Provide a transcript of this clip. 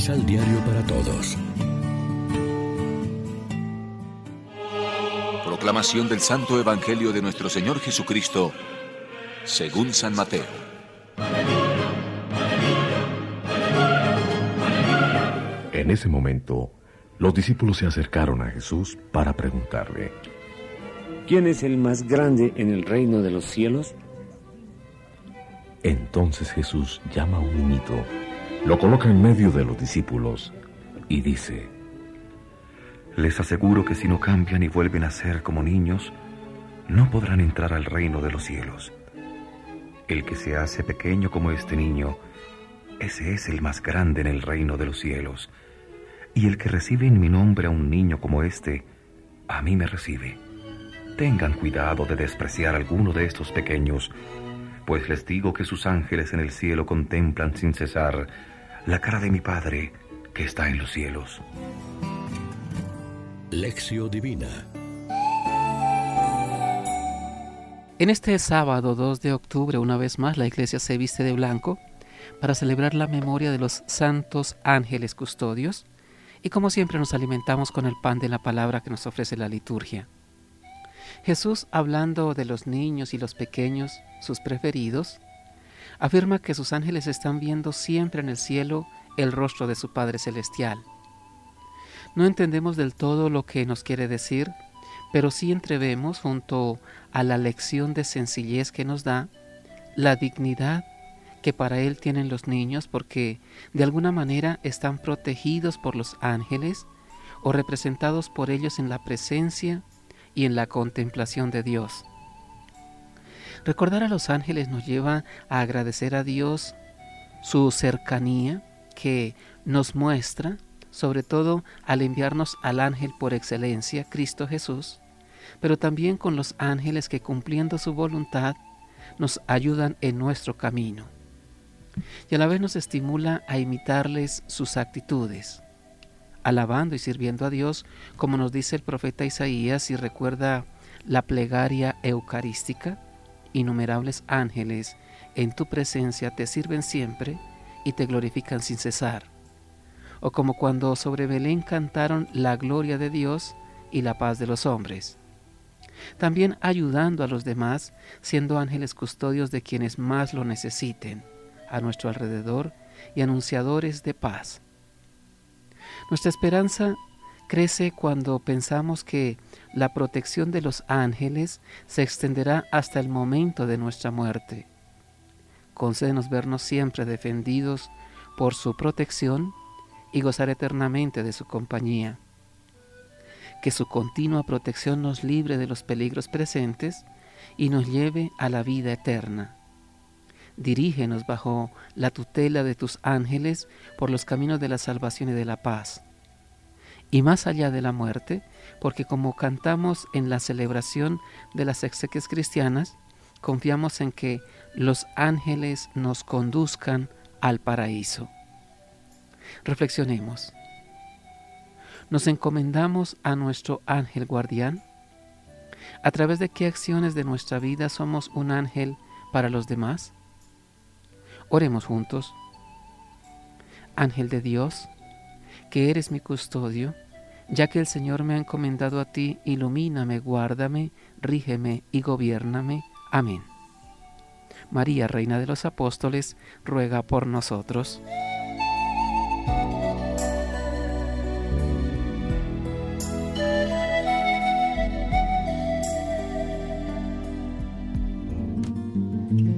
Misal Diario para Todos. Proclamación del Santo Evangelio de nuestro Señor Jesucristo, según San Mateo. En ese momento, los discípulos se acercaron a Jesús para preguntarle, ¿quién es el más grande en el reino de los cielos? Entonces Jesús llama a un niñito, lo coloca en medio de los discípulos y dice, Les aseguro que si no cambian y vuelven a ser como niños, no podrán entrar al reino de los cielos. El que se hace pequeño como este niño, ese es el más grande en el reino de los cielos. Y el que recibe en mi nombre a un niño como este, a mí me recibe. Tengan cuidado de despreciar alguno de estos pequeños, pues les digo que sus ángeles en el cielo contemplan sin cesar la cara de mi Padre que está en los cielos. Lección Divina En este sábado 2 de octubre, una vez más, la iglesia se viste de blanco para celebrar la memoria de los santos ángeles custodios y como siempre nos alimentamos con el pan de la palabra que nos ofrece la liturgia. Jesús, hablando de los niños y los pequeños, sus preferidos, afirma que sus ángeles están viendo siempre en el cielo el rostro de su Padre Celestial. No entendemos del todo lo que nos quiere decir, pero sí entrevemos, junto a la lección de sencillez que nos da, la dignidad que para Él tienen los niños porque de alguna manera están protegidos por los ángeles o representados por ellos en la presencia y en la contemplación de Dios. Recordar a los ángeles nos lleva a agradecer a Dios su cercanía que nos muestra, sobre todo al enviarnos al ángel por excelencia, Cristo Jesús, pero también con los ángeles que cumpliendo su voluntad nos ayudan en nuestro camino. Y a la vez nos estimula a imitarles sus actitudes, alabando y sirviendo a Dios, como nos dice el profeta Isaías y recuerda la plegaria eucarística, innumerables ángeles en tu presencia te sirven siempre y te glorifican sin cesar. O como cuando sobre Belén cantaron la gloria de Dios y la paz de los hombres. También ayudando a los demás, siendo ángeles custodios de quienes más lo necesiten, a nuestro alrededor y anunciadores de paz. Nuestra esperanza crece cuando pensamos que la protección de los ángeles se extenderá hasta el momento de nuestra muerte. Concédenos vernos siempre defendidos por su protección y gozar eternamente de su compañía. Que su continua protección nos libre de los peligros presentes y nos lleve a la vida eterna. Dirígenos bajo la tutela de tus ángeles por los caminos de la salvación y de la paz. Y más allá de la muerte, porque como cantamos en la celebración de las exequias cristianas, confiamos en que los ángeles nos conduzcan al paraíso. Reflexionemos. ¿Nos encomendamos a nuestro ángel guardián? ¿A través de qué acciones de nuestra vida somos un ángel para los demás? Oremos juntos. Ángel de Dios, que eres mi custodio, ya que el Señor me ha encomendado a ti, ilumíname, guárdame, rígeme y gobiername. Amén. María, Reina de los Apóstoles, ruega por nosotros.